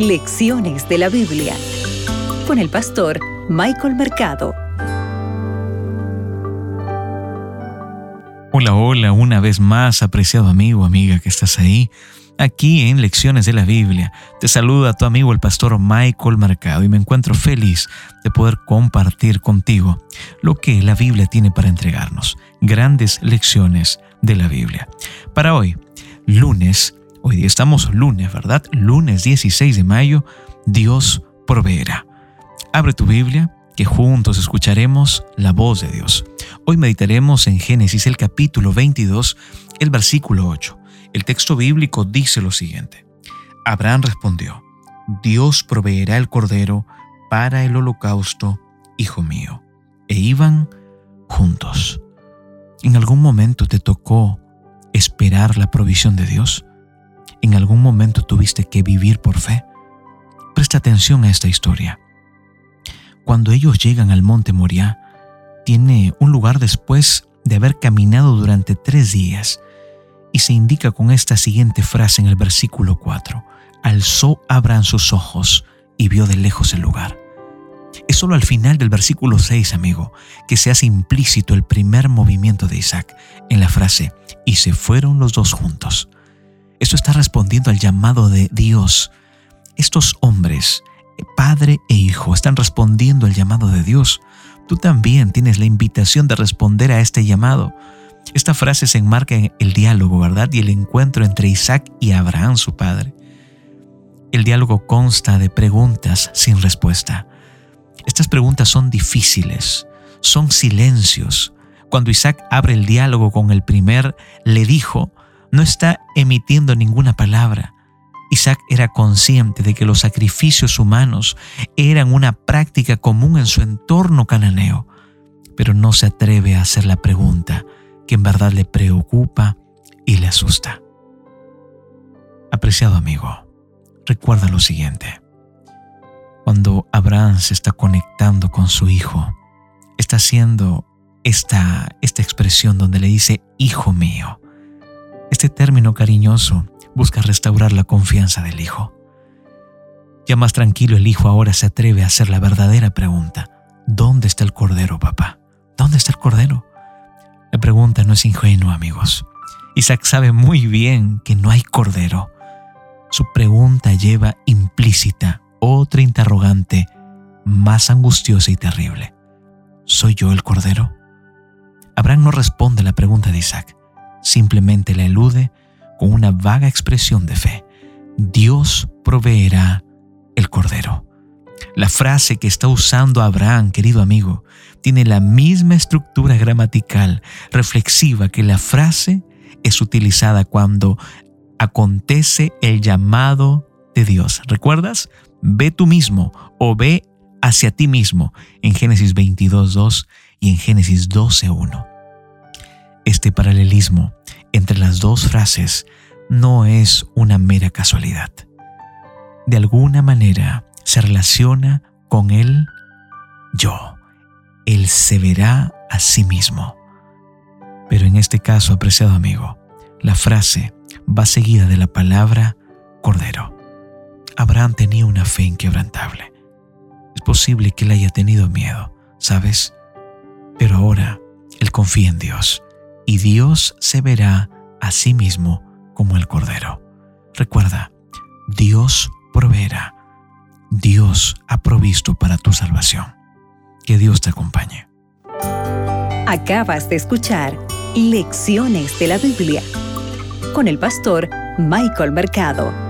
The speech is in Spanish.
Lecciones de la Biblia con el pastor Michael Mercado. Hola, hola, una vez más, apreciado amigo, amiga que estás ahí, aquí en Lecciones de la Biblia. Te saluda tu amigo el pastor Michael Mercado y me encuentro feliz de poder compartir contigo lo que la Biblia tiene para entregarnos, grandes lecciones de la Biblia. Para hoy, lunes Hoy día estamos lunes, ¿verdad? Lunes 16 de mayo, Dios proveerá. Abre tu Biblia, que juntos escucharemos la voz de Dios. Hoy meditaremos en Génesis el capítulo 22, el versículo 8. El texto bíblico dice lo siguiente. Abraham respondió, Dios proveerá el cordero para el holocausto, hijo mío. E iban juntos. ¿En algún momento te tocó esperar la provisión de Dios? ¿En algún momento tuviste que vivir por fe? Presta atención a esta historia. Cuando ellos llegan al monte Moriah, tiene un lugar después de haber caminado durante tres días y se indica con esta siguiente frase en el versículo 4. Alzó Abraham sus ojos y vio de lejos el lugar. Es solo al final del versículo 6, amigo, que se hace implícito el primer movimiento de Isaac en la frase, y se fueron los dos juntos. Esto está respondiendo al llamado de Dios. Estos hombres, padre e hijo, están respondiendo al llamado de Dios. Tú también tienes la invitación de responder a este llamado. Esta frase se enmarca en el diálogo, ¿verdad? Y el encuentro entre Isaac y Abraham, su padre. El diálogo consta de preguntas sin respuesta. Estas preguntas son difíciles, son silencios. Cuando Isaac abre el diálogo con el primer, le dijo, no está emitiendo ninguna palabra. Isaac era consciente de que los sacrificios humanos eran una práctica común en su entorno cananeo, pero no se atreve a hacer la pregunta que en verdad le preocupa y le asusta. Apreciado amigo, recuerda lo siguiente. Cuando Abraham se está conectando con su hijo, está haciendo esta, esta expresión donde le dice, hijo mío. Este término cariñoso busca restaurar la confianza del hijo. Ya más tranquilo el hijo ahora se atreve a hacer la verdadera pregunta. ¿Dónde está el cordero, papá? ¿Dónde está el cordero? La pregunta no es ingenua, amigos. Isaac sabe muy bien que no hay cordero. Su pregunta lleva implícita otra interrogante más angustiosa y terrible. ¿Soy yo el cordero? Abraham no responde a la pregunta de Isaac simplemente la elude con una vaga expresión de fe. Dios proveerá el cordero. La frase que está usando Abraham, querido amigo, tiene la misma estructura gramatical reflexiva que la frase es utilizada cuando acontece el llamado de Dios. ¿Recuerdas? Ve tú mismo o ve hacia ti mismo en Génesis 22.2 y en Génesis 12.1. Este paralelismo entre las dos frases no es una mera casualidad. De alguna manera se relaciona con el yo. Él se verá a sí mismo. Pero en este caso, apreciado amigo, la frase va seguida de la palabra cordero. Abraham tenía una fe inquebrantable. Es posible que él haya tenido miedo, ¿sabes? Pero ahora él confía en Dios y Dios se verá a sí mismo como el Cordero. Recuerda, Dios proveerá. Dios ha provisto para tu salvación. Que Dios te acompañe. Acabas de escuchar Lecciones de la Biblia con el pastor Michael Mercado.